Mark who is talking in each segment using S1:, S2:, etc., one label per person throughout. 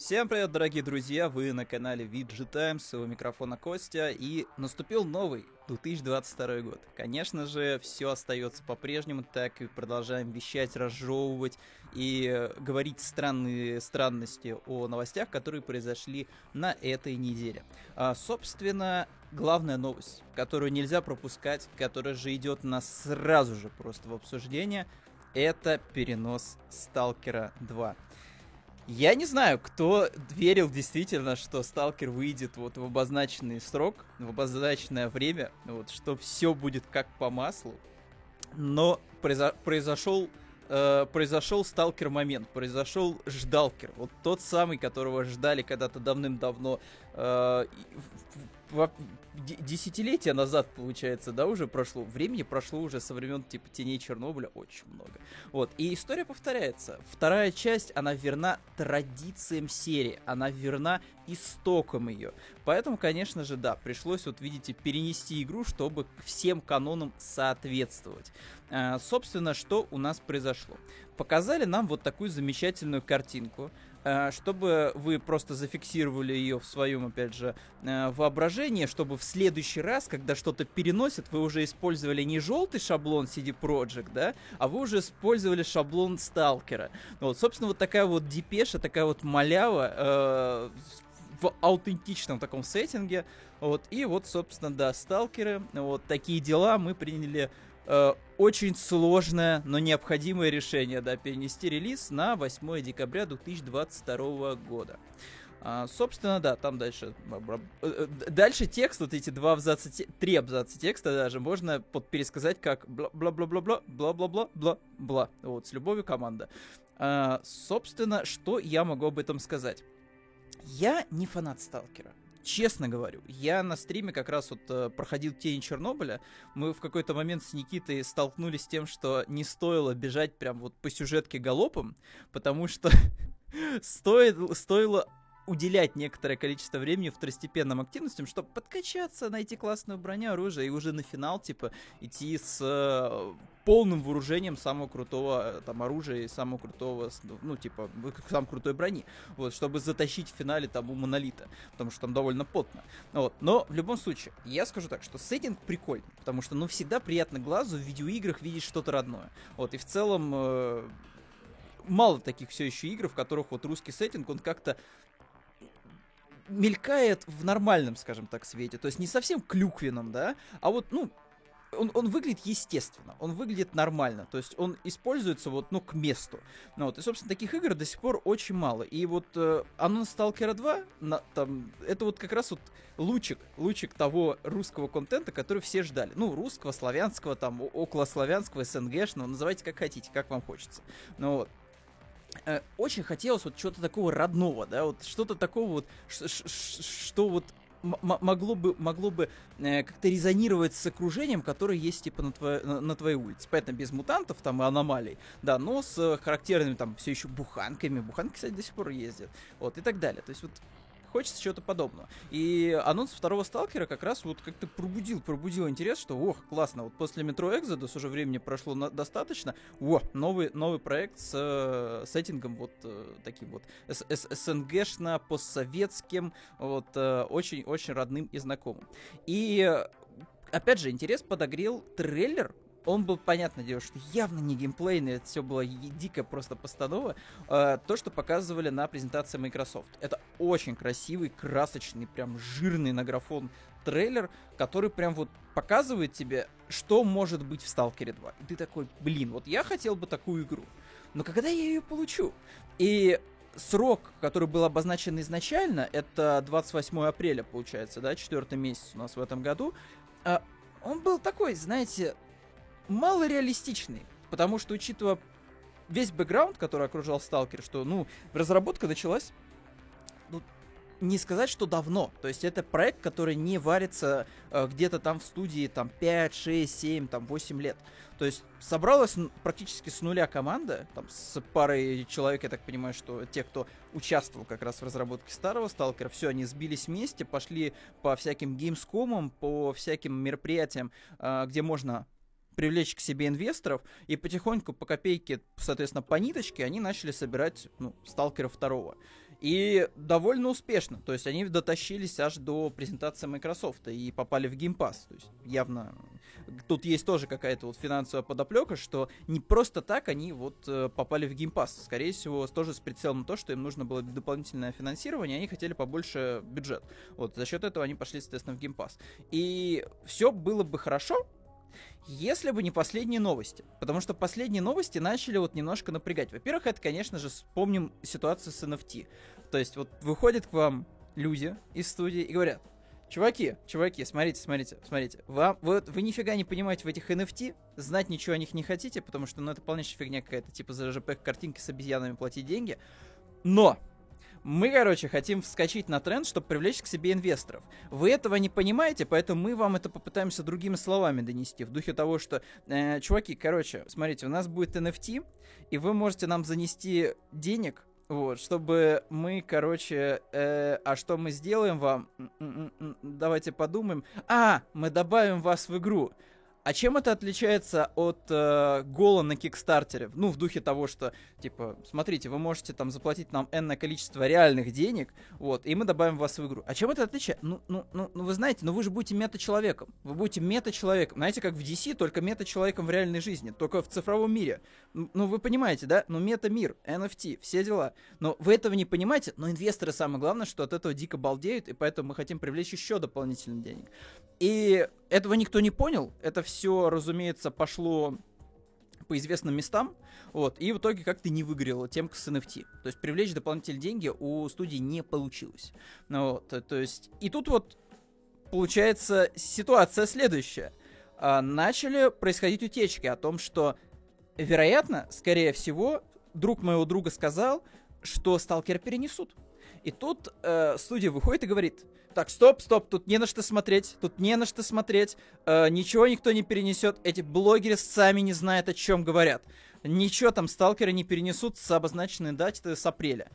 S1: Всем привет, дорогие друзья! Вы на канале VG Times, у микрофона Костя, и наступил новый 2022 год. Конечно же, все остается по-прежнему, так и продолжаем вещать, разжевывать и говорить странные странности о новостях, которые произошли на этой неделе. А, собственно, главная новость, которую нельзя пропускать, которая же идет нас сразу же просто в обсуждение, это перенос Сталкера 2. Я не знаю, кто верил действительно, что Сталкер выйдет вот в обозначенный срок, в обозначенное время, вот, что все будет как по маслу. Но произо- произошел э, произошел сталкер момент, произошел ждалкер, вот тот самый, которого ждали когда-то давным-давно э, десятилетия назад, получается, да, уже прошло. Времени прошло уже со времен, типа, теней Чернобыля очень много. Вот, и история повторяется. Вторая часть, она верна традициям серии, она верна истокам ее. Поэтому, конечно же, да, пришлось, вот, видите, перенести игру, чтобы всем канонам соответствовать. А, собственно, что у нас произошло? Показали нам вот такую замечательную картинку, Э, чтобы вы просто зафиксировали ее в своем, опять же, э, воображении, чтобы в следующий раз, когда что-то переносят, вы уже использовали не желтый шаблон CD Projekt, да, а вы уже использовали шаблон Сталкера. Вот, собственно, вот такая вот депеша, такая вот малява э, в аутентичном таком сеттинге. Вот, и вот, собственно, да, сталкеры, вот такие дела мы приняли Э, очень сложное, но необходимое решение, да, перенести релиз на 8 декабря 2022 года. А, собственно, да, там дальше... Э, э, дальше текст, вот эти два абзаца, три абзаца текста даже можно под пересказать как бла-бла-бла-бла, бла-бла-бла-бла-бла. Вот, с любовью команда. А, собственно, что я могу об этом сказать? Я не фанат Сталкера честно говорю, я на стриме как раз вот э, проходил тень Чернобыля. Мы в какой-то момент с Никитой столкнулись с тем, что не стоило бежать прям вот по сюжетке галопом, потому что стоит, стоило уделять некоторое количество времени второстепенным активностям, чтобы подкачаться, найти классную броню, оружие и уже на финал, типа, идти с э, полным вооружением самого крутого э, там оружия и самого крутого, ну, типа, самой крутой брони, вот, чтобы затащить в финале там у Монолита, потому что там довольно потно. Вот. Но в любом случае, я скажу так, что сеттинг прикольный, потому что, ну, всегда приятно глазу в видеоиграх видеть что-то родное. Вот, и в целом... Э, мало таких все еще игр, в которых вот русский сеттинг, он как-то мелькает в нормальном, скажем так, свете. То есть не совсем клюквенном, да, а вот, ну, он, он выглядит естественно, он выглядит нормально, то есть он используется вот, ну, к месту. Ну, вот, и, собственно, таких игр до сих пор очень мало. И вот э, анонс Сталкера 2, на, там, это вот как раз вот лучик, лучик того русского контента, который все ждали. Ну, русского, славянского, там, околославянского, СНГшного, называйте как хотите, как вам хочется. Ну, вот. Э, очень хотелось вот чего-то такого родного, да, вот что-то такого вот, что вот могло бы, могло бы э, как-то резонировать с окружением, которое есть, типа, на, твоей на, на твоей улице. Понятно, без мутантов там и аномалий, да, но с характерными там все еще буханками. Буханки, кстати, до сих пор ездят. Вот, и так далее. То есть вот хочется чего-то подобного. И анонс второго сталкера как раз вот как-то пробудил, пробудил интерес, что, ох, классно, вот после метро Exodus уже времени прошло на- достаточно, о, новый, новый проект с э, сеттингом вот э, таким вот СНГшно-постсоветским, вот, очень-очень э, родным и знакомым. И опять же, интерес подогрел трейлер он был, понятное дело, что явно не геймплейный, это все было дико просто постанова. Э, то, что показывали на презентации Microsoft. Это очень красивый, красочный, прям жирный на графон трейлер, который прям вот показывает тебе, что может быть в Stalker 2. И ты такой, блин, вот я хотел бы такую игру. Но когда я ее получу? И срок, который был обозначен изначально, это 28 апреля, получается, да, четвертый месяц у нас в этом году. А, он был такой, знаете, малореалистичный, потому что, учитывая весь бэкграунд, который окружал Сталкер, что, ну, разработка началась, ну, не сказать, что давно. То есть это проект, который не варится э, где-то там в студии там 5, 6, 7, там 8 лет. То есть собралась практически с нуля команда, там с парой человек, я так понимаю, что те, кто участвовал как раз в разработке старого Сталкера, все, они сбились вместе, пошли по всяким геймскомам, по всяким мероприятиям, э, где можно привлечь к себе инвесторов, и потихоньку по копейке, соответственно, по ниточке они начали собирать, ну, Сталкера второго. И довольно успешно. То есть они дотащились аж до презентации Microsoft и попали в Game Pass. То есть явно тут есть тоже какая-то вот финансовая подоплека, что не просто так они вот э, попали в Game Pass. Скорее всего, тоже с прицелом на то, что им нужно было дополнительное финансирование, они хотели побольше бюджет. Вот за счет этого они пошли, соответственно, в Game Pass. И все было бы хорошо, если бы не последние новости. Потому что последние новости начали вот немножко напрягать. Во-первых, это, конечно же, вспомним ситуацию с NFT. То есть вот выходят к вам люди из студии и говорят, Чуваки, чуваки, смотрите, смотрите, смотрите. Вам, вы, вы нифига не понимаете в этих NFT, знать ничего о них не хотите, потому что, ну, это полнейшая фигня какая-то, типа за JPEG-картинки с обезьянами платить деньги. Но! Мы, короче, хотим вскочить на тренд, чтобы привлечь к себе инвесторов. Вы этого не понимаете, поэтому мы вам это попытаемся другими словами донести. В духе того, что, э, чуваки, короче, смотрите, у нас будет NFT, и вы можете нам занести денег вот, чтобы мы, короче, э, а что мы сделаем вам? Давайте подумаем. А, мы добавим вас в игру. А чем это отличается от э, гола на Кикстартере? Ну, в духе того, что, типа, смотрите, вы можете там заплатить нам энное количество реальных денег, вот, и мы добавим вас в игру. А чем это отличается? Ну, ну, ну, ну вы знаете, ну вы же будете мета-человеком. Вы будете мета-человеком. Знаете, как в DC, только мета-человеком в реальной жизни, только в цифровом мире. Ну, вы понимаете, да? Ну, мета-мир, NFT, все дела. Но вы этого не понимаете, но инвесторы, самое главное, что от этого дико балдеют, и поэтому мы хотим привлечь еще дополнительных денег. И этого никто не понял. Это все, разумеется, пошло по известным местам, вот, и в итоге как-то не выгорело темка с NFT. То есть привлечь дополнительные деньги у студии не получилось. Ну, вот, то есть, и тут вот получается ситуация следующая. А, начали происходить утечки о том, что, вероятно, скорее всего, друг моего друга сказал, что сталкер перенесут. И тут э, студия выходит и говорит, так, стоп, стоп, тут не на что смотреть, тут не на что смотреть, э, ничего никто не перенесет, эти блогеры сами не знают, о чем говорят. Ничего там сталкеры не перенесут с обозначенной даты с апреля.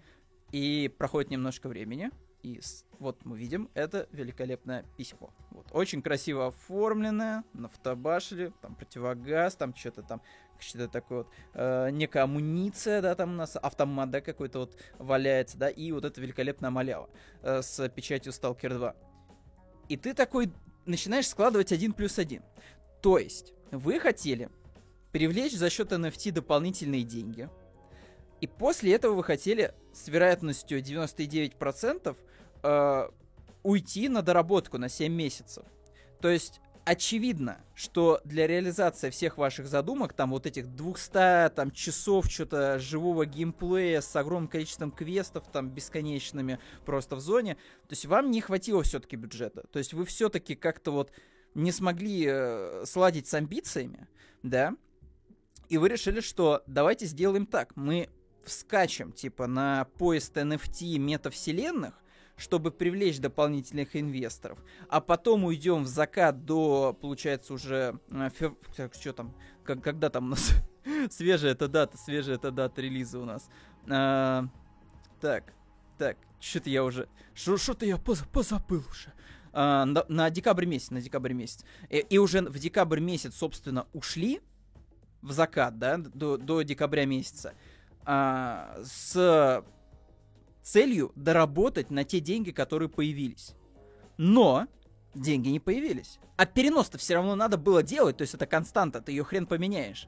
S1: И проходит немножко времени, и вот мы видим это великолепное письмо. Вот, очень красиво оформленное, на фотобашили, там противогаз, там что-то там что-то такое вот, э, некая амуниция, да, там у нас автомат, да, какой-то вот валяется, да, и вот эта великолепная малява э, с печатью Stalker 2. И ты такой начинаешь складывать один плюс один. То есть, вы хотели привлечь за счет NFT дополнительные деньги, и после этого вы хотели с вероятностью 99% э, уйти на доработку на 7 месяцев. То есть очевидно, что для реализации всех ваших задумок, там вот этих 200 там, часов что-то живого геймплея с огромным количеством квестов, там бесконечными просто в зоне, то есть вам не хватило все-таки бюджета. То есть вы все-таки как-то вот не смогли э, сладить с амбициями, да, и вы решили, что давайте сделаем так, мы вскачем, типа, на поезд NFT метавселенных, чтобы привлечь дополнительных инвесторов, а потом уйдем в закат до, получается, уже э, фев... что там, как, когда там у нас свежая эта дата, свежая эта дата релиза у нас. А, так, так, что-то я уже, что-то я поз, позабыл уже. А, на, на декабрь месяц, на декабрь месяц. И, и уже в декабрь месяц, собственно, ушли в закат, да, до, до декабря месяца. А, с целью доработать на те деньги, которые появились. Но деньги не появились. А перенос-то все равно надо было делать, то есть это константа, ты ее хрен поменяешь.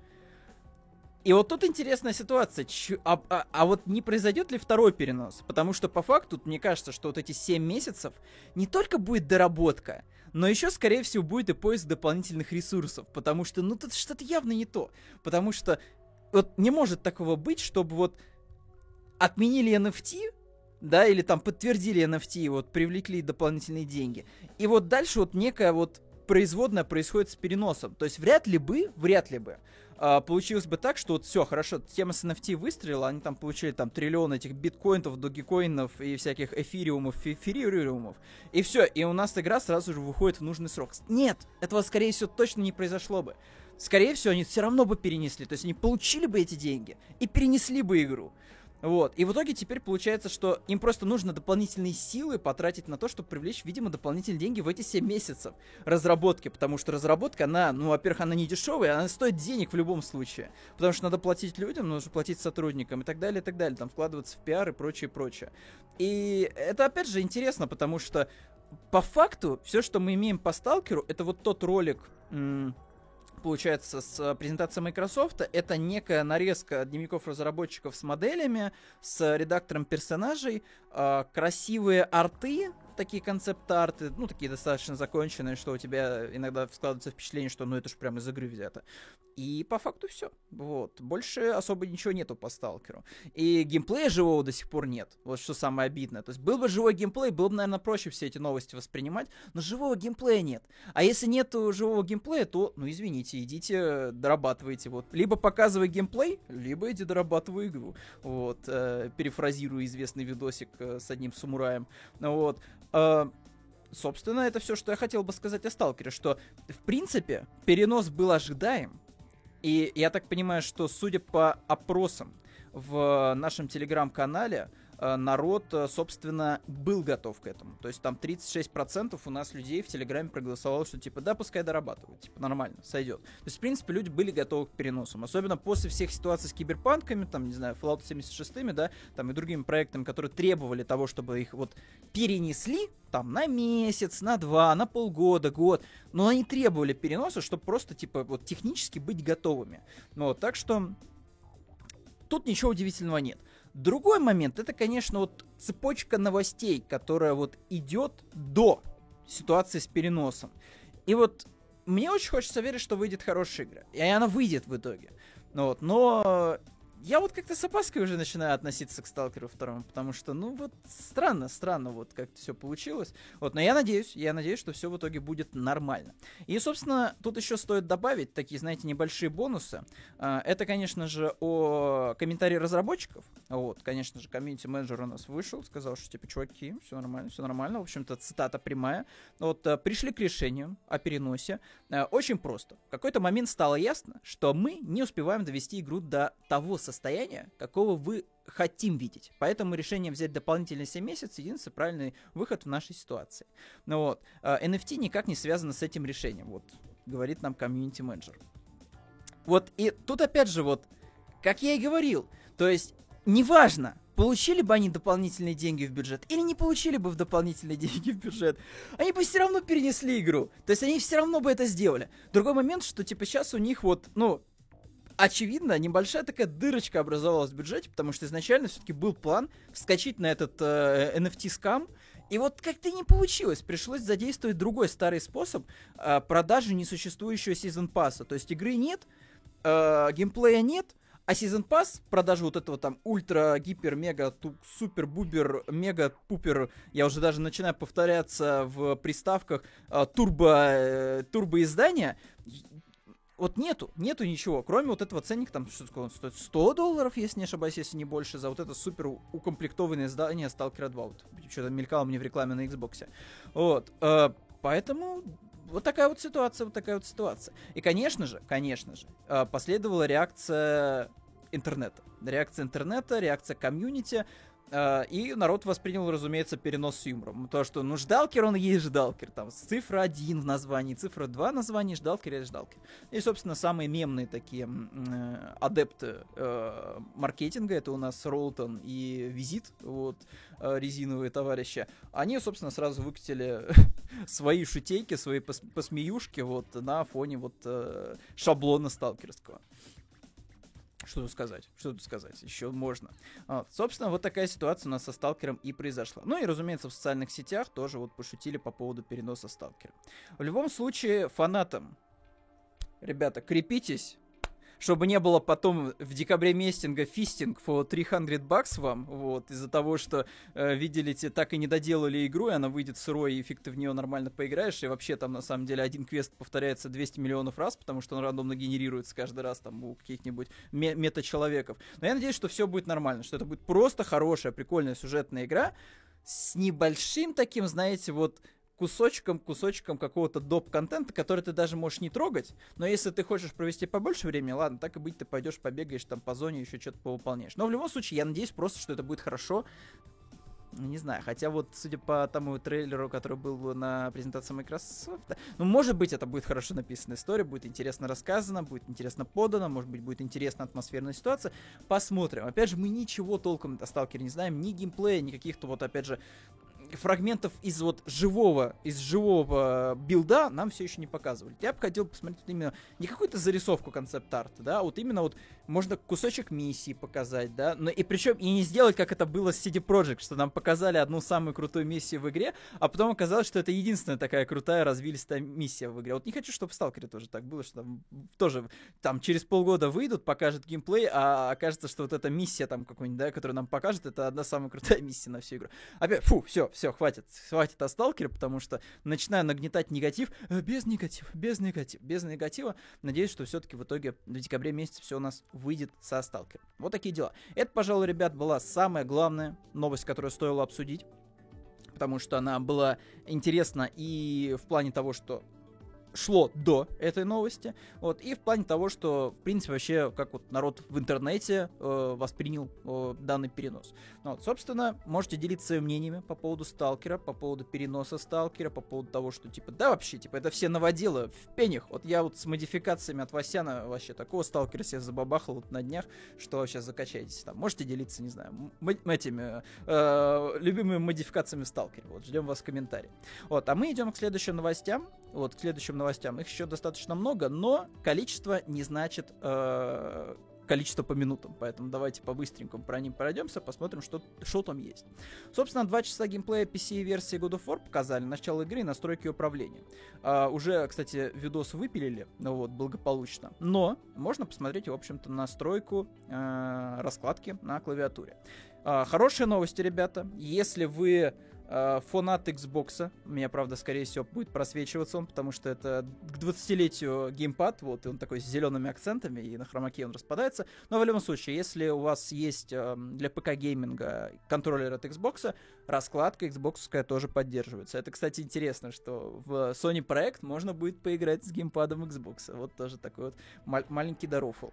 S1: И вот тут интересная ситуация. Ч- а, а, а вот не произойдет ли второй перенос? Потому что по факту, мне кажется, что вот эти 7 месяцев не только будет доработка, но еще, скорее всего, будет и поиск дополнительных ресурсов. Потому что, ну, тут что-то явно не то. Потому что вот не может такого быть, чтобы вот отменили NFT, да, или там подтвердили NFT, вот привлекли дополнительные деньги. И вот дальше вот некая вот производная происходит с переносом. То есть вряд ли бы, вряд ли бы, а, получилось бы так, что вот все, хорошо, тема с NFT выстрелила, они там получили там триллион этих биткоинов, догикоинов и всяких эфириумов, эфириумов, и все, и у нас игра сразу же выходит в нужный срок. Нет, этого, скорее всего, точно не произошло бы. Скорее всего, они все равно бы перенесли, то есть они получили бы эти деньги и перенесли бы игру. Вот. И в итоге теперь получается, что им просто нужно дополнительные силы потратить на то, чтобы привлечь, видимо, дополнительные деньги в эти 7 месяцев разработки. Потому что разработка, она, ну, во-первых, она не дешевая, она стоит денег в любом случае. Потому что надо платить людям, нужно платить сотрудникам и так далее, и так далее. Там вкладываться в пиар и прочее, прочее. И это, опять же, интересно, потому что по факту все, что мы имеем по сталкеру, это вот тот ролик получается, с презентацией Microsoft. Это некая нарезка дневников разработчиков с моделями, с редактором персонажей, э, красивые арты, такие концепт-арты, ну, такие достаточно законченные, что у тебя иногда складывается впечатление, что, ну, это же прямо из игры взято. И по факту все. Вот. Больше особо ничего нету по сталкеру. И геймплея живого до сих пор нет. Вот что самое обидное. То есть был бы живой геймплей, было бы, наверное, проще все эти новости воспринимать, но живого геймплея нет. А если нет живого геймплея, то, ну, извините, идите, дорабатывайте. Вот. Либо показывай геймплей, либо иди дорабатывай игру. Вот. Э, перефразирую известный видосик э, с одним самураем. Вот. Э, собственно, это все, что я хотел бы сказать о Сталкере, что, в принципе, перенос был ожидаем, и я так понимаю, что, судя по опросам в нашем телеграм-канале, народ, э, собственно, был готов к этому. То есть там 36% у нас людей в Телеграме проголосовало, что типа, да, пускай дорабатывают, типа, нормально, сойдет. То есть, в принципе, люди были готовы к переносам. Особенно после всех ситуаций с киберпанками, там, не знаю, Fallout 76, да, там и другими проектами, которые требовали того, чтобы их вот перенесли, там, на месяц, на два, на полгода, год. Но они требовали переноса, чтобы просто, типа, вот технически быть готовыми. Ну, вот, так что тут ничего удивительного нет. Другой момент, это, конечно, вот цепочка новостей, которая вот идет до ситуации с переносом. И вот мне очень хочется верить, что выйдет хорошая игра. И она выйдет в итоге. Вот, но я вот как-то с опаской уже начинаю относиться к Сталкеру второму, потому что, ну вот, странно, странно вот как все получилось. Вот, но я надеюсь, я надеюсь, что все в итоге будет нормально. И, собственно, тут еще стоит добавить такие, знаете, небольшие бонусы. А, это, конечно же, о комментарии разработчиков. Вот, конечно же, комьюнити-менеджер у нас вышел, сказал, что, типа, чуваки, все нормально, все нормально. В общем-то, цитата прямая. Вот, э, пришли к решению о переносе. Э, очень просто. В какой-то момент стало ясно, что мы не успеваем довести игру до того состояния, какого вы хотим видеть. Поэтому решение взять дополнительные 7 месяцев единственный правильный выход в нашей ситуации. Ну вот, NFT а, никак не связано с этим решением, вот, говорит нам комьюнити-менеджер. Вот, и тут опять же вот, как я и говорил, то есть, неважно, получили бы они дополнительные деньги в бюджет или не получили бы в дополнительные деньги в бюджет, они бы все равно перенесли игру. То есть они все равно бы это сделали. Другой момент, что типа сейчас у них вот, ну, очевидно, небольшая такая дырочка образовалась в бюджете, потому что изначально все-таки был план вскочить на этот э, NFT-скам, и вот как-то не получилось. Пришлось задействовать другой старый способ э, продажи несуществующего сезон пасса. То есть игры нет, э, геймплея нет, а Season Pass, продажи вот этого там ультра, гипер, мега, супер, бубер, мега, пупер, я уже даже начинаю повторяться в приставках, э, турбо, э, турбо издания, вот нету, нету ничего, кроме вот этого ценника, там, что он стоит 100 долларов, если не ошибаюсь, если не больше, за вот это супер укомплектованное издание Stalker 2. Вот, что-то мелькало мне в рекламе на Xbox. Вот, э, поэтому вот такая вот ситуация, вот такая вот ситуация. И, конечно же, конечно же, э, последовала реакция интернета. Реакция интернета, реакция комьюнити, и народ воспринял, разумеется, перенос с юмором. То, что, ну, ждалкер, он есть ждалкер. Там цифра 1 в названии, цифра 2 в названии, ждалкер есть ждалкер. И, собственно, самые мемные такие э, адепты э, маркетинга, это у нас Ролтон и Визит, вот, э, резиновые товарищи, они, собственно, сразу выкатили свои шутейки, свои пос посмеюшки вот на фоне вот э, шаблона сталкерского. Что тут сказать? Что тут сказать? Еще можно. Вот. Собственно, вот такая ситуация у нас со сталкером и произошла. Ну и, разумеется, в социальных сетях тоже вот пошутили по поводу переноса сталкера. В любом случае, фанатам, ребята, крепитесь, чтобы не было потом в декабре местинга фистинг for 300 бакс вам, вот, из-за того, что, э, видели, те так и не доделали игру, и она выйдет сырой, и фиг ты в нее нормально поиграешь, и вообще там, на самом деле, один квест повторяется 200 миллионов раз, потому что он рандомно генерируется каждый раз там у каких-нибудь ме- мета-человеков. Но я надеюсь, что все будет нормально, что это будет просто хорошая, прикольная сюжетная игра с небольшим таким, знаете, вот кусочком, кусочком какого-то доп-контента, который ты даже можешь не трогать, но если ты хочешь провести побольше времени, ладно, так и быть, ты пойдешь, побегаешь там по зоне, еще что-то повыполняешь. Но в любом случае, я надеюсь просто, что это будет хорошо, не знаю, хотя вот, судя по тому трейлеру, который был на презентации Microsoft, ну, может быть, это будет хорошо написанная история, будет интересно рассказано, будет интересно подано, может быть, будет интересна атмосферная ситуация. Посмотрим. Опять же, мы ничего толком о Сталкере не знаем, ни геймплея, ни каких-то вот, опять же, фрагментов из вот живого, из живого билда нам все еще не показывали. Я бы хотел посмотреть вот именно не какую-то зарисовку концепт-арта, да, а вот именно вот можно кусочек миссии показать, да, но и причем и не сделать, как это было с CD Projekt, что нам показали одну самую крутую миссию в игре, а потом оказалось, что это единственная такая крутая развилистая миссия в игре. Вот не хочу, чтобы в Сталкере тоже так было, что там тоже там через полгода выйдут, покажут геймплей, а окажется, что вот эта миссия там какой-нибудь, да, которую нам покажет, это одна самая крутая миссия на всю игру. Опять, фу, все, все, хватит, хватит о Сталкере, потому что начинаю нагнетать негатив, э, без негатива, без негатива, без негатива. Надеюсь, что все-таки в итоге в декабре месяце все у нас выйдет со Сталкером. Вот такие дела. Это, пожалуй, ребят, была самая главная новость, которую стоило обсудить потому что она была интересна и в плане того, что шло до этой новости, вот, и в плане того, что, в принципе, вообще, как вот народ в интернете э, воспринял э, данный перенос. Ну, вот, собственно, можете делиться своими мнениями по поводу сталкера, по поводу переноса сталкера, по поводу того, что, типа, да, вообще, типа, это все новоделы в пенях. Вот я вот с модификациями от Васяна вообще такого сталкера себе забабахал вот на днях, что сейчас закачаетесь там. Можете делиться, не знаю, этими э, любимыми модификациями в сталкере. Вот, ждем вас в комментарии. Вот, а мы идем к следующим новостям. Вот, к следующим новостям. Их еще достаточно много, но количество не значит э, количество по минутам. Поэтому давайте по-быстренькому про них пройдемся, посмотрим, что, что там есть. Собственно, 2 часа геймплея PC-версии God of War показали, начало игры и настройки управления. А, уже, кстати, видос выпилили, ну вот, благополучно. Но можно посмотреть, в общем-то, настройку э, раскладки на клавиатуре. А, хорошие новости, ребята. Если вы фанат Xbox. У меня, правда, скорее всего, будет просвечиваться он, потому что это к 20-летию геймпад, вот, и он такой с зелеными акцентами, и на хромаке он распадается. Но в любом случае, если у вас есть э, для ПК-гейминга контроллер от Xbox, раскладка Xbox тоже поддерживается. Это, кстати, интересно, что в Sony проект можно будет поиграть с геймпадом Xbox. Вот тоже такой вот мал- маленький да рофл.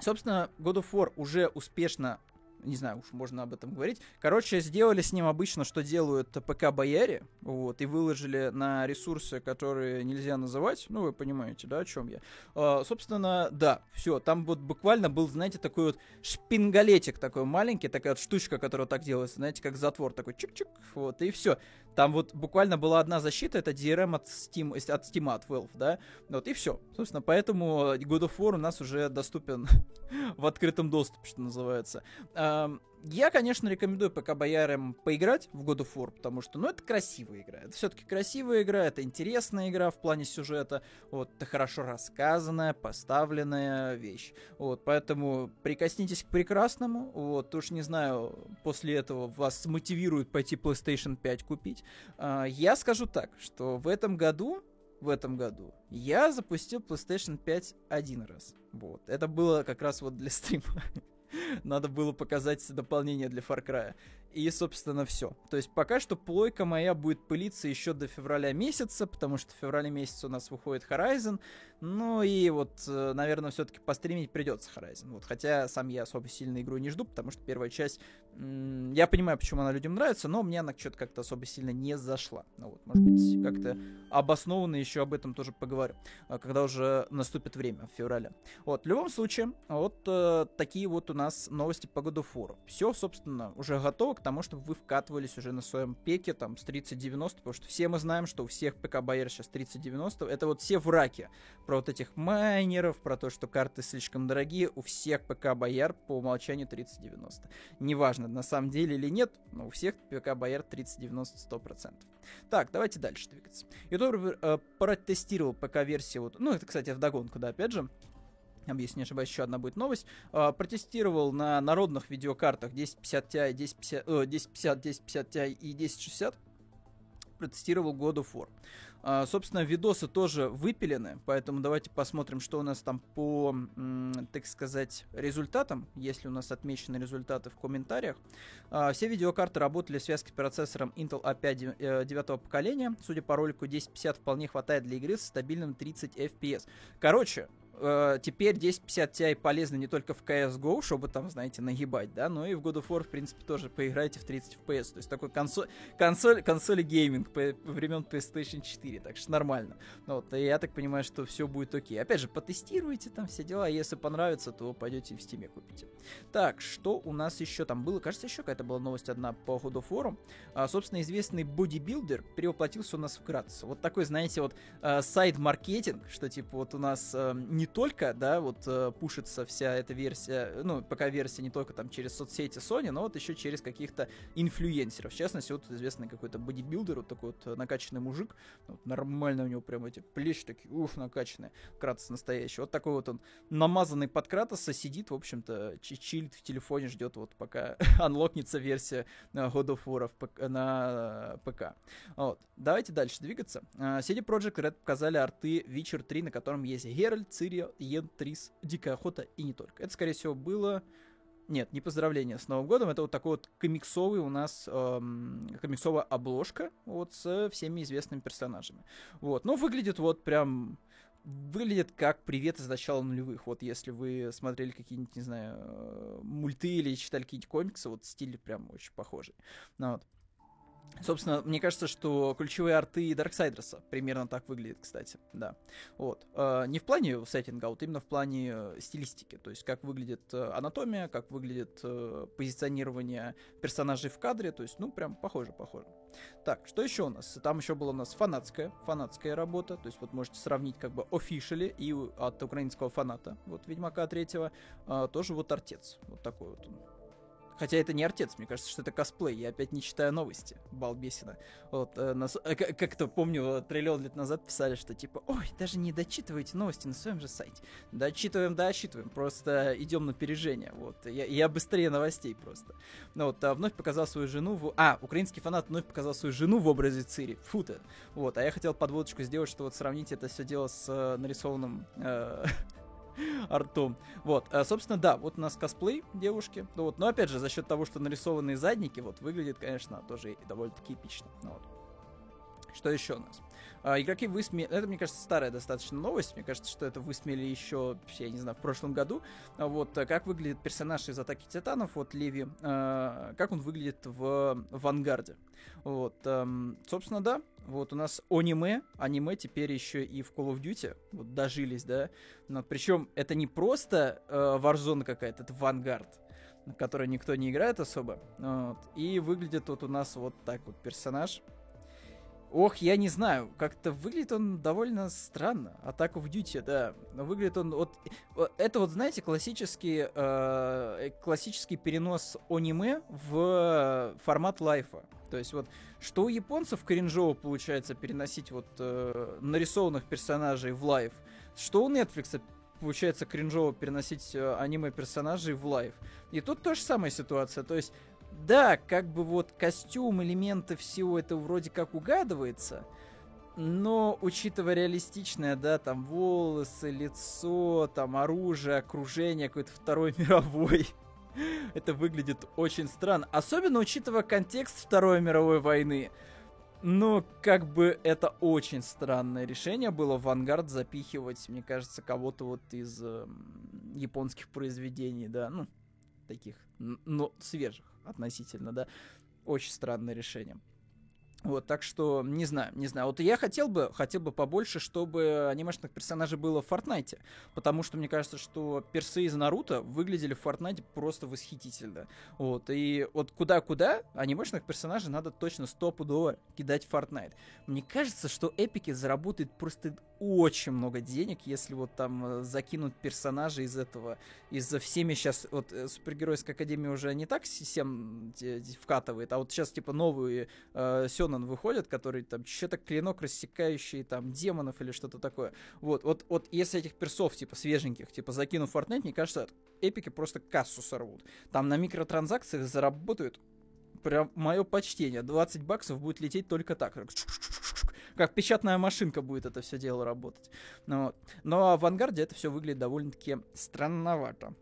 S1: Собственно, God of War уже успешно не знаю, уж можно об этом говорить. Короче, сделали с ним обычно, что делают ПК-бояре, вот, и выложили на ресурсы, которые нельзя называть, ну, вы понимаете, да, о чем я. А, собственно, да, все, там вот буквально был, знаете, такой вот шпингалетик такой маленький, такая вот штучка, которая так делается, знаете, как затвор такой, чик-чик, вот, и все. Там вот буквально была одна защита, это DRM от Steam, от Steam, от Valve, да, вот, и все. Собственно, поэтому God of War у нас уже доступен в открытом доступе, что называется. Я, конечно, рекомендую пока боярам поиграть в God of War, потому что, ну, это красивая игра. Это все-таки красивая игра, это интересная игра в плане сюжета. Вот, это хорошо рассказанная, поставленная вещь. Вот, поэтому прикоснитесь к прекрасному. Вот, уж не знаю, после этого вас мотивирует пойти PlayStation 5 купить. А, я скажу так, что в этом году в этом году я запустил PlayStation 5 один раз. Вот. Это было как раз вот для стрима. Надо было показать дополнение для Far Cry. И, собственно, все. То есть пока что плойка моя будет пылиться еще до февраля месяца, потому что в феврале месяце у нас выходит Horizon. Ну и вот, э, наверное, все-таки постримить придется Horizon. Вот, хотя сам я особо сильно игру не жду, потому что первая часть... Я понимаю, почему она людям нравится, но мне она что-то как-то особо сильно не зашла. Ну вот, может быть, как-то обоснованно еще об этом тоже поговорю, а, когда уже наступит время в феврале. Вот, в любом случае, вот э, такие вот у нас новости по году фору. Все, собственно, уже готово к тому, чтобы вы вкатывались уже на своем пеке, там, с 3090, потому что все мы знаем, что у всех ПК-боер сейчас 3090, это вот все в раке. Про вот этих майнеров, про то, что карты слишком дорогие, у всех ПК-бояр по умолчанию 3090. Неважно, на самом деле или нет, но у всех ПК-бояр 3090 100%. Так, давайте дальше двигаться. YouTube э, протестировал ПК-версию, вот, ну, это, кстати, в догонку, да, опять же, если не ошибаюсь, еще одна будет новость, э, протестировал на народных видеокартах 1050 Ti, 1050, э, 1050, 1050 Ti и 1060 протестировал God of War. А, собственно, видосы тоже выпилены, поэтому давайте посмотрим, что у нас там по, так сказать, результатам, если у нас отмечены результаты в комментариях. А, все видеокарты работали в связке с процессором Intel A5 9 э, поколения. Судя по ролику, 1050 вполне хватает для игры со стабильным 30 FPS. Короче, э, теперь 1050 Ti полезно не только в CSGO, чтобы там, знаете, нагибать, да, но и в God of War, в принципе, тоже поиграйте в 30 FPS. То есть такой консоль, консоль, консоли гейминг по, времен PlayStation 4, так что нормально. Ну, вот, и я так понимаю, что все будет окей. Опять же, потестируйте там все дела, если понравится, то пойдете в Steam купите. Так, что у нас еще там было? Кажется, еще какая-то была новость одна по God of War. А, собственно, известный бодибилдер перевоплотился у нас вкратце. Вот такой, знаете, вот а, сайт-маркетинг, что типа вот у нас не не только, да, вот э, пушится вся эта версия, ну, пока версия не только там через соцсети Sony, но вот еще через каких-то инфлюенсеров. В частности, вот известный какой-то бодибилдер, вот такой вот накачанный мужик, вот, нормально у него прям эти плечи такие, ух, накачанные, Кратос настоящий. Вот такой вот он намазанный под Кратоса сидит, в общем-то, чилит в телефоне, ждет вот пока анлокнется версия э, God of War на ПК. Вот. Давайте дальше двигаться. Э, CD Projekt Red показали арты Witcher 3, на котором есть Геральт, Цири, Сирия, Йен, Трис, Дикая охота и не только. Это, скорее всего, было... Нет, не поздравление с Новым годом. Это вот такой вот комиксовый у нас эм, комиксовая обложка вот с всеми известными персонажами. Вот, но выглядит вот прям выглядит как привет из начала нулевых. Вот если вы смотрели какие-нибудь, не знаю, э, мульты или читали какие-нибудь комиксы, вот стиль прям очень похожий. Ну, вот. Собственно, мне кажется, что ключевые арты Дарксайдерса примерно так выглядят, кстати, да. Вот. Э, не в плане сеттинга, а вот именно в плане э, стилистики. То есть, как выглядит э, анатомия, как выглядит э, позиционирование персонажей в кадре. То есть, ну, прям похоже, похоже. Так, что еще у нас? Там еще была у нас фанатская, фанатская работа. То есть, вот можете сравнить как бы officially и от украинского фаната, вот Ведьмака третьего, э, тоже вот артец. Вот такой вот он Хотя это не артец, мне кажется, что это косплей. Я опять не читаю новости. Балбесина. Вот, э, нас, э, как-то помню, триллион лет назад писали, что типа, ой, даже не дочитывайте новости на своем же сайте. Дочитываем, дочитываем. Просто идем на опережение. Вот. Я, я быстрее новостей просто. Ну вот, а вновь показал свою жену в... А, украинский фанат вновь показал свою жену в образе Цири. Фу-то. Вот. А я хотел подводочку сделать, что вот сравнить это все дело с э, нарисованным э, артом. Вот, а, собственно, да, вот у нас косплей девушки. Ну, вот, но опять же, за счет того, что нарисованные задники, вот, выглядит, конечно, тоже довольно-таки эпично. Ну, вот. Что еще у нас? А, игроки высмеяли... Это, мне кажется, старая достаточно новость. Мне кажется, что это высмеяли еще, я не знаю, в прошлом году. А вот а как выглядит персонаж из Атаки Титанов, вот Леви, а, как он выглядит в Вангарде. Вот, а, собственно, да, вот у нас аниме, аниме теперь еще и в Call of Duty, вот дожились, да. Но, причем это не просто э, Warzone какая-то, это Vanguard на которой никто не играет особо. Вот. И выглядит вот у нас вот так вот персонаж. Ох, я не знаю, как-то выглядит он довольно странно. Атаку в Дьюти, да. Но выглядит он вот... Это вот, знаете, классический, э, классический перенос аниме в формат лайфа. То есть вот, что у японцев кринжово получается переносить вот э, нарисованных персонажей в лайф, что у Netflix получается кринжово переносить э, аниме-персонажей в лайф. И тут то же самая ситуация. То есть да, как бы вот костюм, элементы всего это вроде как угадывается, но учитывая реалистичное, да, там волосы, лицо, там оружие, окружение какой-то второй мировой, это выглядит очень странно. Особенно учитывая контекст Второй мировой войны. Но как бы это очень странное решение было в ангард запихивать, мне кажется, кого-то вот из э, японских произведений, да, ну, таких, но свежих относительно, да. Очень странное решение. Вот, так что, не знаю, не знаю. Вот я хотел бы, хотел бы побольше, чтобы анимешных персонажей было в Фортнайте. Потому что мне кажется, что персы из Наруто выглядели в Фортнайте просто восхитительно. Вот, и вот куда-куда анимешных персонажей надо точно стопудово кидать в Фортнайт. Мне кажется, что эпики заработают просто очень много денег, если вот там э, закинут персонажей из этого, из-за всеми сейчас, вот э, Супергеройская Академия уже не так всем вкатывает, а вот сейчас типа новые э, Сёнэн выходят, который там что-то клинок рассекающий там демонов или что-то такое. Вот, вот, вот если этих персов типа свеженьких, типа закину в Fortnite, мне кажется, эпики просто кассу сорвут. Там на микротранзакциях заработают прям мое почтение. 20 баксов будет лететь только так. Как печатная машинка будет это все дело работать. Ну. Но в авангарде это все выглядит довольно-таки странновато.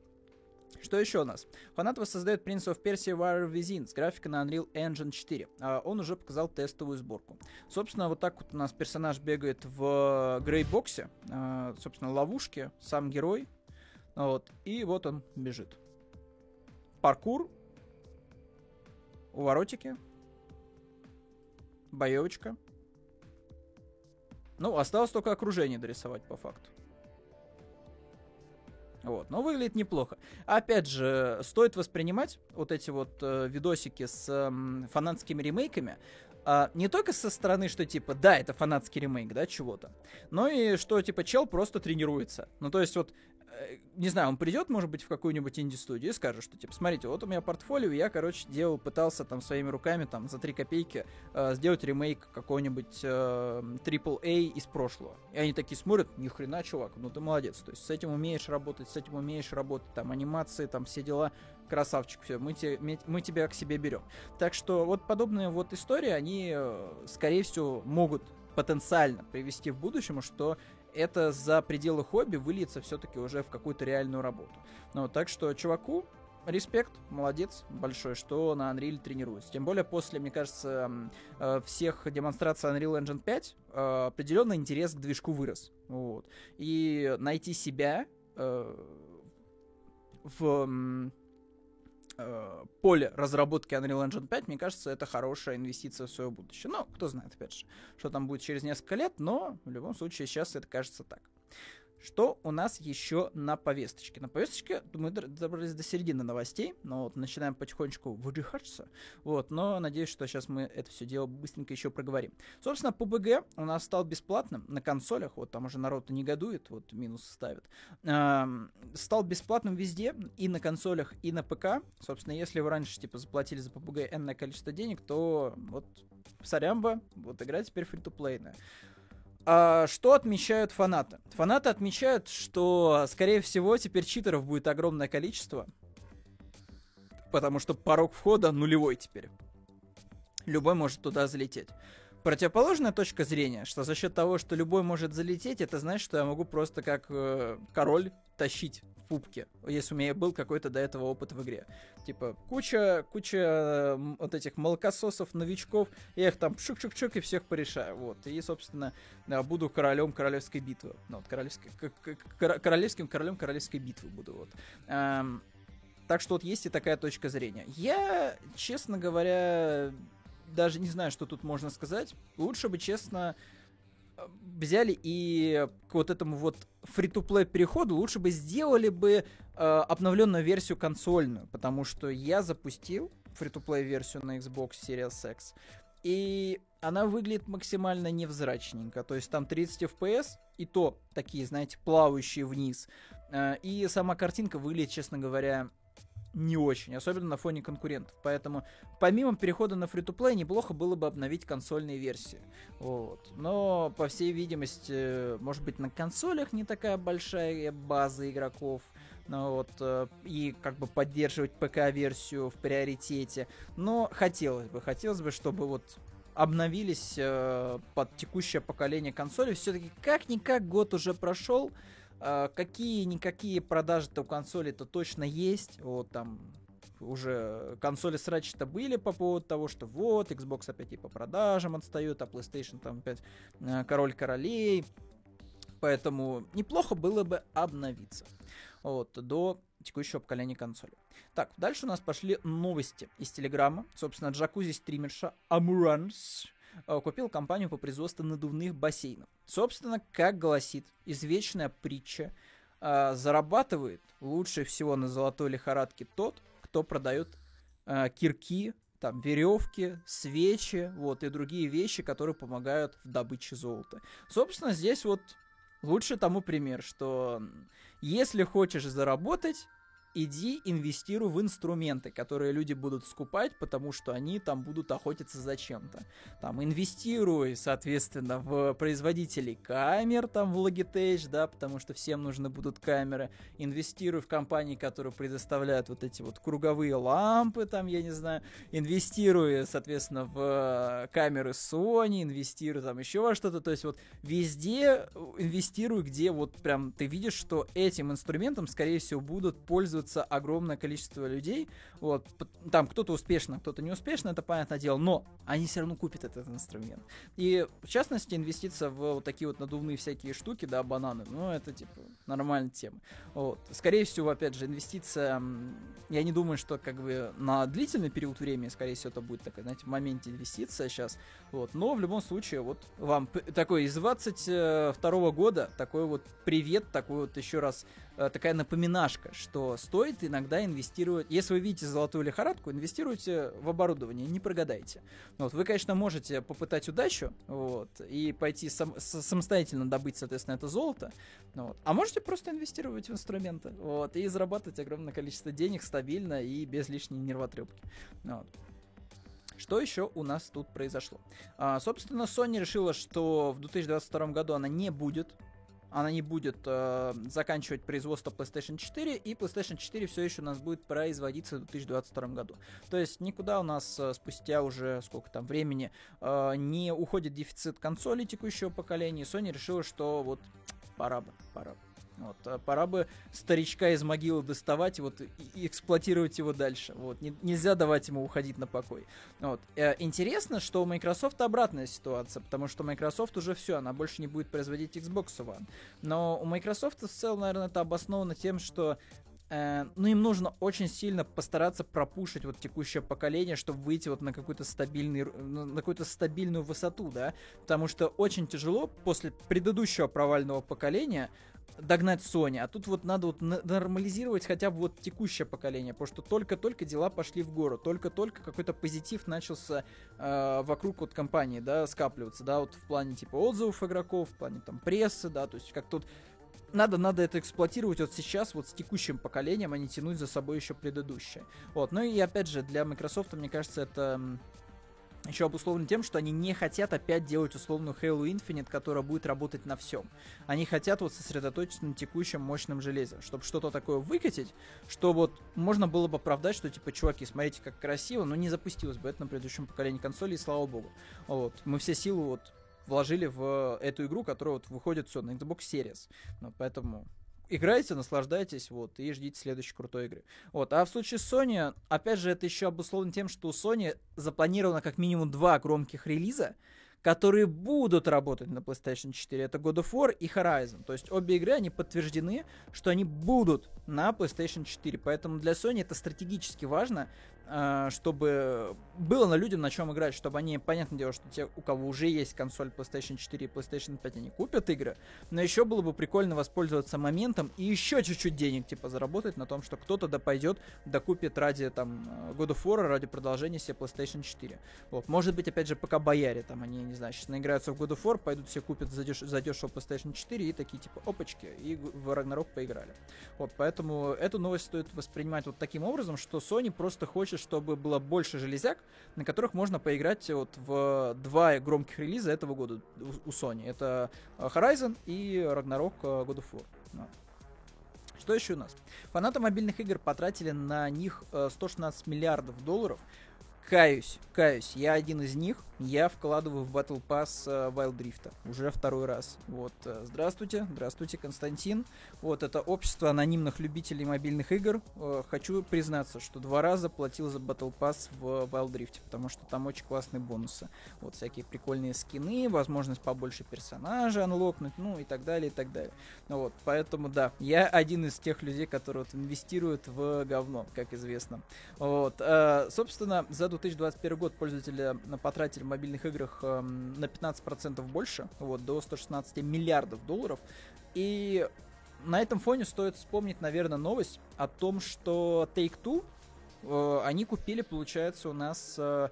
S1: Что еще у нас? Фанат воссоздает Prince of Persia War Within с графикой на Unreal Engine 4. А, он уже показал тестовую сборку. Собственно, вот так вот у нас персонаж бегает в грейбоксе, а, собственно, ловушке, сам герой, вот, и вот он бежит. Паркур, уворотики, боевочка. Ну, осталось только окружение дорисовать по факту. Вот, но выглядит неплохо. Опять же, стоит воспринимать вот эти вот э, видосики с э, фанатскими ремейками э, не только со стороны, что типа, да, это фанатский ремейк, да, чего-то, но и что типа чел просто тренируется. Ну, то есть вот не знаю, он придет, может быть, в какую-нибудь инди-студию и скажет, что, типа, смотрите, вот у меня портфолио, я, короче, делал, пытался там своими руками, там, за 3 копейки э, сделать ремейк какой-нибудь э, AAA из прошлого. И они такие смотрят, ни хрена, чувак, ну ты молодец, то есть с этим умеешь работать, с этим умеешь работать, там, анимации, там, все дела, красавчик, все, мы, те, мы тебя к себе берем. Так что вот подобные вот истории, они, э, скорее всего, могут потенциально привести в будущем, что это за пределы хобби выльется все-таки уже в какую-то реальную работу. Ну, так что чуваку респект, молодец большой, что на Unreal тренируется. Тем более после, мне кажется, э, всех демонстраций Unreal Engine 5 э, определенный интерес к движку вырос. Вот. И найти себя э, в э, поле разработки Unreal Engine 5, мне кажется, это хорошая инвестиция в свое будущее. Но кто знает, опять же, что там будет через несколько лет, но в любом случае сейчас это кажется так. Что у нас еще на повесточке? На повесточке мы добрались до середины новостей, но вот начинаем потихонечку выдыхаться. Вот, но надеюсь, что сейчас мы это все дело быстренько еще проговорим. Собственно, PUBG у нас стал бесплатным на консолях, вот там уже народ негодует, вот минус ставит. Эм, стал бесплатным везде, и на консолях, и на ПК. Собственно, если вы раньше типа заплатили за PUBG энное количество денег, то вот сорямба, вот игра теперь фри-то-плейная. А что отмечают фанаты? Фанаты отмечают, что, скорее всего, теперь читеров будет огромное количество. Потому что порог входа нулевой теперь. Любой может туда залететь. Противоположная точка зрения, что за счет того, что любой может залететь, это значит, что я могу просто как э, король тащить в пупке, если у меня был какой-то до этого опыт в игре. Типа, куча, куча э, вот этих молокососов, новичков, я их там шик-шик-шик и всех порешаю. Вот. И, собственно, буду королем королевской битвы. Ну, вот, королевской, королевским королем королевской битвы буду. Вот. Эм, так что вот есть и такая точка зрения. Я, честно говоря, даже не знаю, что тут можно сказать. Лучше бы, честно, взяли и к вот этому вот фри-то-плей переходу лучше бы сделали бы э, обновленную версию консольную, потому что я запустил фри-то-плей версию на Xbox Series X, и она выглядит максимально невзрачненько, то есть там 30 FPS, и то такие, знаете, плавающие вниз, э, и сама картинка выглядит, честно говоря, не очень, особенно на фоне конкурентов. Поэтому, помимо перехода на фри плей неплохо было бы обновить консольные версии. Вот. Но, по всей видимости, может быть, на консолях не такая большая база игроков. Ну, вот, э, и как бы поддерживать ПК-версию в приоритете. Но хотелось бы, хотелось бы, чтобы вот обновились э, под текущее поколение консолей. Все-таки как-никак год уже прошел. Какие-никакие продажи-то у консоли-то точно есть. Вот там уже консоли срачи-то были по поводу того, что вот, Xbox опять и по продажам отстает, а PlayStation там опять э, король королей. Поэтому неплохо было бы обновиться. Вот, до текущего поколения консоли. Так, дальше у нас пошли новости из Телеграма. Собственно, джакузи-стримерша Амуранс купил компанию по производству надувных бассейнов. Собственно, как гласит извечная притча, э, зарабатывает лучше всего на золотой лихорадке тот, кто продает э, кирки, там, веревки, свечи, вот, и другие вещи, которые помогают в добыче золота. Собственно, здесь вот лучше тому пример, что если хочешь заработать, иди инвестируй в инструменты, которые люди будут скупать, потому что они там будут охотиться за чем-то. Там инвестируй, соответственно, в производителей камер, там в Logitech, да, потому что всем нужны будут камеры. Инвестируй в компании, которые предоставляют вот эти вот круговые лампы, там, я не знаю. Инвестируй, соответственно, в камеры Sony, инвестируй там еще во что-то. То есть вот везде инвестируй, где вот прям ты видишь, что этим инструментом, скорее всего, будут пользоваться пользуется огромное количество людей. Вот, там кто-то успешно, кто-то не успешно, это понятное дело, но они все равно купят этот инструмент. И в частности, инвестиция в вот такие вот надувные всякие штуки, да, бананы, ну, это типа нормальная тема. Вот. Скорее всего, опять же, инвестиция, я не думаю, что как бы на длительный период времени, скорее всего, это будет такая, знаете, в моменте инвестиция сейчас. Вот. Но в любом случае, вот вам такой из 22 года такой вот привет, такой вот еще раз Э, такая напоминашка, что стоит иногда инвестировать. Если вы видите золотую лихорадку, инвестируйте в оборудование, не прогадайте. Вот, вы, конечно, можете попытать удачу вот, и пойти сам, самостоятельно добыть, соответственно, это золото. Вот. А можете просто инвестировать в инструменты вот, и зарабатывать огромное количество денег стабильно и без лишней нервотрепки. Вот. Что еще у нас тут произошло? А, собственно, Sony решила, что в 2022 году она не будет она не будет э, заканчивать производство PlayStation 4, и PlayStation 4 все еще у нас будет производиться в 2022 году. То есть никуда у нас э, спустя уже сколько там времени э, не уходит дефицит консолей текущего поколения, Sony решила, что вот пора бы, пора бы. Вот, а пора бы старичка из могилы доставать вот, и эксплуатировать его дальше. Вот, не, нельзя давать ему уходить на покой. Вот. Э, интересно, что у Microsoft обратная ситуация, потому что Microsoft уже все, она больше не будет производить Xbox One. Но у Microsoft в целом, наверное, это обосновано тем, что э, ну, им нужно очень сильно постараться пропушить вот текущее поколение, чтобы выйти вот на какую-то на какую-то стабильную высоту, да, потому что очень тяжело после предыдущего провального поколения догнать Sony, а тут вот надо вот нормализировать хотя бы вот текущее поколение, потому что только-только дела пошли в гору, только-только какой-то позитив начался э, вокруг вот компании, да, скапливаться, да, вот в плане типа отзывов игроков, в плане там прессы, да, то есть как тут надо, надо это эксплуатировать вот сейчас, вот с текущим поколением, а не тянуть за собой еще предыдущее. Вот, ну и опять же, для Microsoft, мне кажется, это еще обусловлен тем, что они не хотят опять делать условную Halo Infinite, которая будет работать на всем. Они хотят вот сосредоточиться на текущем мощном железе, чтобы что-то такое выкатить, что вот можно было бы оправдать, что типа, чуваки, смотрите, как красиво, но не запустилось бы это на предыдущем поколении консолей, слава богу. Вот. Мы все силы вот вложили в эту игру, которая вот выходит все на Xbox Series. Вот, поэтому играйте, наслаждайтесь, вот, и ждите следующей крутой игры. Вот, а в случае с Sony, опять же, это еще обусловлено тем, что у Sony запланировано как минимум два громких релиза, которые будут работать на PlayStation 4. Это God of War и Horizon. То есть обе игры, они подтверждены, что они будут на PlayStation 4. Поэтому для Sony это стратегически важно, чтобы было на людям на чем играть, чтобы они, понятное дело, что те, у кого уже есть консоль PlayStation 4 и PlayStation 5, они купят игры, но еще было бы прикольно воспользоваться моментом и еще чуть-чуть денег, типа, заработать на том, что кто-то да пойдет, докупит ради, там, God of War, ради продолжения себе PlayStation 4. Вот, может быть, опять же, пока бояре, там, они, не знаю, сейчас наиграются в God of War, пойдут все купят задеш задешево PlayStation 4 и такие, типа, опачки, и в Ragnarok поиграли. Вот, поэтому эту новость стоит воспринимать вот таким образом, что Sony просто хочет чтобы было больше железяк, на которых можно поиграть вот в два громких релиза этого года у Sony. Это э, Horizon и Ragnarok э, God of War. Что еще у нас? Фанаты мобильных игр потратили на них 116 э, миллиардов долларов. Каюсь, каюсь, я один из них я вкладываю в Battle Pass uh, Wild Rift уже второй раз. Вот, uh, здравствуйте, здравствуйте, Константин. Вот, это общество анонимных любителей мобильных игр. Uh, хочу признаться, что два раза платил за Battle Pass в Wild Rift, потому что там очень классные бонусы. Вот, всякие прикольные скины, возможность побольше персонажей анлокнуть, ну и так далее, и так далее. Ну вот, поэтому, да, я один из тех людей, которые вот, инвестируют в говно, как известно. Вот, собственно, за 2021 год пользователи потратили мобильных играх э, на 15% больше, вот, до 116 миллиардов долларов. И на этом фоне стоит вспомнить, наверное, новость о том, что Take-Two, э, они купили, получается, у нас э,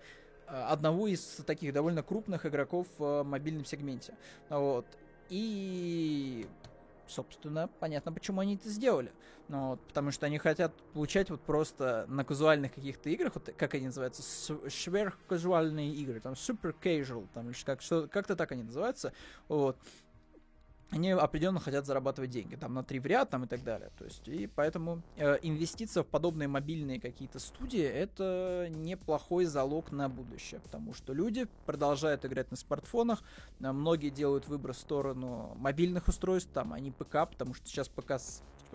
S1: одного из таких довольно крупных игроков в мобильном сегменте. Вот. И собственно, понятно, почему они это сделали. Ну, вот, потому что они хотят получать вот просто на казуальных каких-то играх, вот, как они называются, сверхказуальные игры, там, super casual, там, как, что, как-то так они называются, вот, они определенно хотят зарабатывать деньги, там на три в ряд, там и так далее. То есть, и поэтому э, инвестиция в подобные мобильные какие-то студии это неплохой залог на будущее, потому что люди продолжают играть на смартфонах, многие делают выбор в сторону мобильных устройств, там, а не ПК, потому что сейчас ПК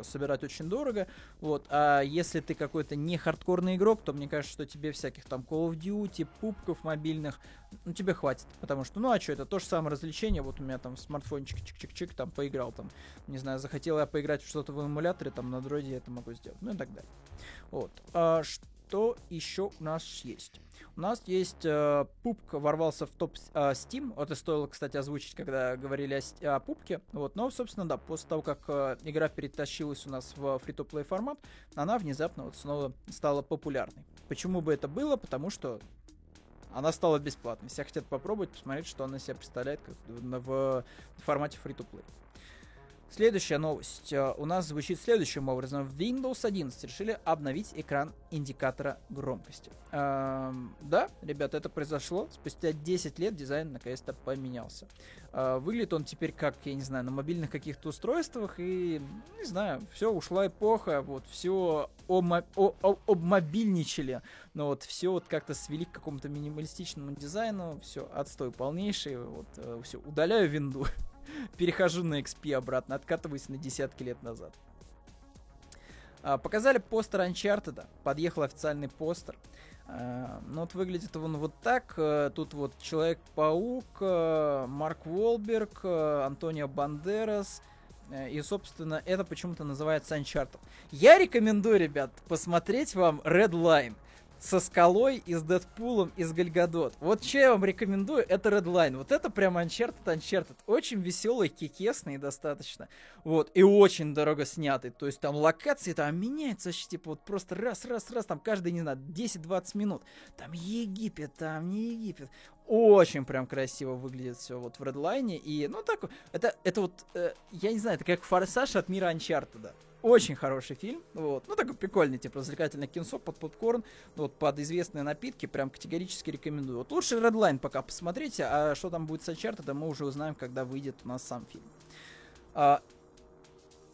S1: собирать очень дорого. Вот. А если ты какой-то не хардкорный игрок, то мне кажется, что тебе всяких там Call of Duty, пупков мобильных, ну, тебе хватит. Потому что, ну, а что, это то же самое развлечение. Вот у меня там смартфончик чик-чик-чик, там поиграл, там, не знаю, захотел я поиграть в что-то в эмуляторе, там, на дроиде я это могу сделать. Ну и так далее. Вот. А, что еще у нас есть? У нас есть э, пупк ворвался в топ э, Steam. Это стоило, кстати, озвучить, когда говорили о, о пупке. Вот, но, собственно, да, после того, как э, игра перетащилась у нас в фри-то-плей формат, она внезапно вот снова стала популярной. Почему бы это было? Потому что она стала бесплатной. Все хотят попробовать, посмотреть, что она себя представляет как в, в формате free-to-play. Следующая новость э, у нас звучит следующим образом. В Windows 11 решили обновить экран индикатора громкости. Эм, да, ребят, это произошло. Спустя 10 лет дизайн наконец-то поменялся. Э, выглядит он теперь как, я не знаю, на мобильных каких-то устройствах. И, не знаю, все, ушла эпоха. Вот, все обмобильничали. Но вот все вот как-то свели к какому-то минималистичному дизайну. Все, отстой полнейший. Вот, э, все, удаляю винду. перехожу на XP обратно, откатываюсь на десятки лет назад. А, показали постер Uncharted, подъехал официальный постер. А, ну вот выглядит он вот так. А, тут вот Человек-паук, а, Марк Волберг, а, Антонио Бандерас. И, собственно, это почему-то называется Uncharted. Я рекомендую, ребят, посмотреть вам Red Line со скалой и с Дэдпулом и Гальгадот. Вот что я вам рекомендую, это Redline. Вот это прям Uncharted Uncharted. Очень веселый, кикесный достаточно. Вот, и очень дорого снятый. То есть там локации там меняются, типа вот просто раз-раз-раз, там каждый, не знаю, 10-20 минут. Там Египет, там не Египет. Очень прям красиво выглядит все вот в Redline. И, ну, так, это, это вот, э, я не знаю, это как форсаж от мира Uncharted. Очень хороший фильм, вот. Ну, такой прикольный, типа, развлекательный кинцо под попкорн, вот, под известные напитки, прям категорически рекомендую. Вот лучше Redline пока посмотрите, а что там будет с Uncharted, мы уже узнаем, когда выйдет у нас сам фильм. А,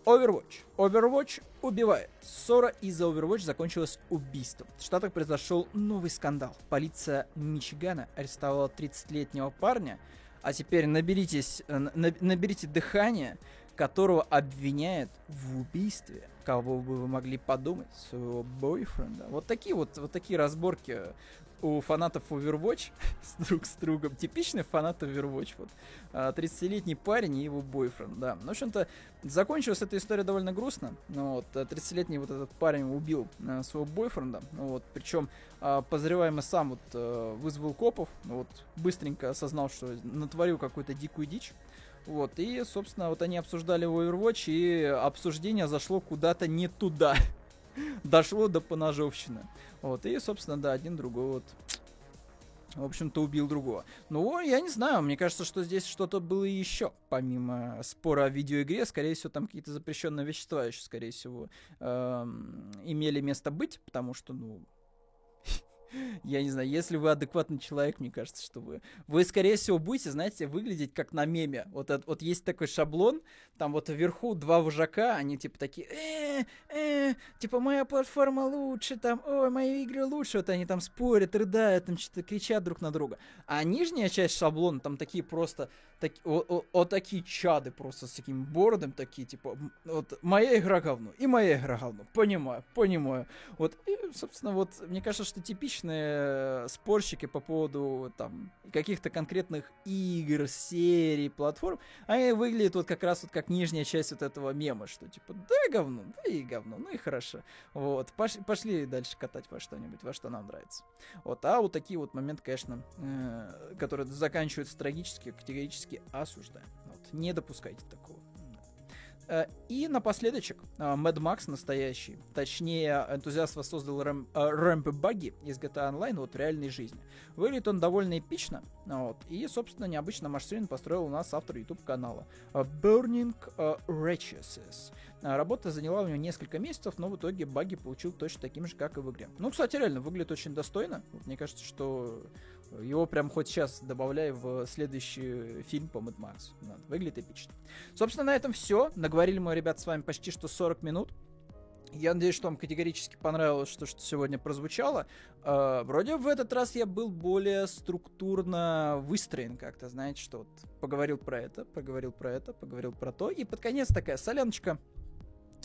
S1: Overwatch. Overwatch убивает. Ссора из-за Overwatch закончилась убийством. В Штатах произошел новый скандал. Полиция Мичигана арестовала 30-летнего парня. А теперь наберитесь, э, наберите дыхание которого обвиняют в убийстве, кого бы вы могли подумать, своего бойфренда. Вот такие вот, вот такие разборки у фанатов Overwatch с друг с другом. Типичный фанат Overwatch. Вот. 30-летний а, парень и его бойфренд, да. Ну, в общем-то, закончилась эта история довольно грустно. Ну, вот, 30-летний вот этот парень убил а, своего бойфренда. Ну, вот, причем а, подозреваемый сам вот вызвал копов. Вот, быстренько осознал, что натворил какую-то дикую дичь. Вот, и, собственно, вот они обсуждали Overwatch, и обсуждение зашло куда-то не туда. Дошло до поножовщины. Вот, и, собственно, да, один другой вот в общем-то, убил другого. Ну, я не знаю, мне кажется, что здесь что-то было еще, помимо спора о видеоигре. Скорее всего, там какие-то запрещенные вещества еще, скорее всего, эм, имели место быть, потому что, ну, я не знаю, если вы адекватный человек, мне кажется, что вы... Вы, скорее всего, будете, знаете, выглядеть как на меме. Вот, вот есть такой шаблон, там вот вверху два вожака, они типа такие, э, э, типа моя платформа лучше, там, ой, мои игры лучше. Вот они там спорят, рыдают, там что-то кричат друг на друга. А нижняя часть шаблона, там такие просто так, о, о, о, такие чады просто с таким бородом, такие, типа, вот, моя игра говно, и моя игра говно, понимаю, понимаю. Вот, и, собственно, вот, мне кажется, что типичные спорщики по поводу, там, каких-то конкретных игр, серий, платформ, они выглядят вот как раз вот как нижняя часть вот этого мема, что, типа, да говно, да и говно, ну и хорошо. Вот, пошли, пошли дальше катать во что-нибудь, во что нам нравится. Вот, а вот такие вот моменты, конечно, э, которые заканчиваются трагически, категорически осуждаем. Вот, не допускайте такого. Э, и напоследочек, Mad Max настоящий, точнее, энтузиаст воссоздал рэм, рэмпы баги из GTA Online вот в реальной жизни. Выглядит он довольно эпично, вот, и, собственно, необычно машин построил у нас автор YouTube канала Burning Righteousness. Работа заняла у него несколько месяцев, но в итоге баги получил точно таким же, как и в игре. Ну, кстати, реально, выглядит очень достойно. Мне кажется, что его прям хоть сейчас добавляй в следующий фильм по Mad Max. Выглядит эпично. Собственно, на этом все. Наговорили мы, ребят, с вами почти что 40 минут. Я надеюсь, что вам категорически понравилось, что, что сегодня прозвучало. Э, вроде в этот раз я был более структурно выстроен как-то, знаете, что вот поговорил про это, поговорил про это, поговорил про то. И под конец такая соляночка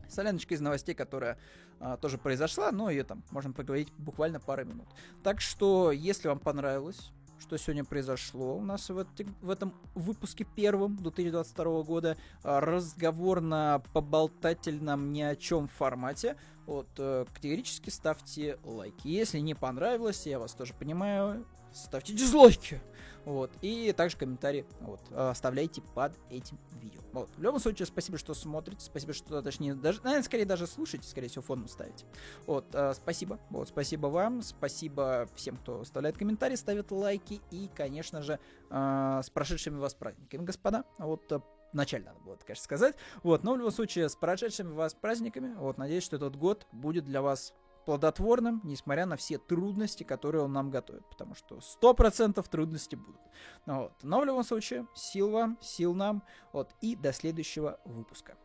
S1: Соляночка из новостей, которая а, тоже произошла, но ее там можем поговорить буквально пару минут. Так что, если вам понравилось, что сегодня произошло у нас в, эти, в этом выпуске первом 2022 года, а, разговор на поболтательном ни о чем формате, вот, э, категорически ставьте лайки. Если не понравилось, я вас тоже понимаю, ставьте дизлайки. Вот. И также комментарии вот, оставляйте под этим видео. Вот. В любом случае, спасибо, что смотрите. Спасибо, что, точнее, даже, наверное, скорее даже слушаете, скорее всего, фоном ставите. Вот. Э, спасибо. Вот. Спасибо вам. Спасибо всем, кто оставляет комментарии, ставит лайки. И, конечно же, э, с прошедшими вас праздниками, господа. Вот э, вначале надо было, конечно, сказать. Вот, но в любом случае, с прошедшими вас праздниками. Вот, надеюсь, что этот год будет для вас плодотворным, несмотря на все трудности, которые он нам готовит. Потому что 100% трудности будут. Ну вот. Но в любом случае, сил вам, сил нам. Вот, и до следующего выпуска.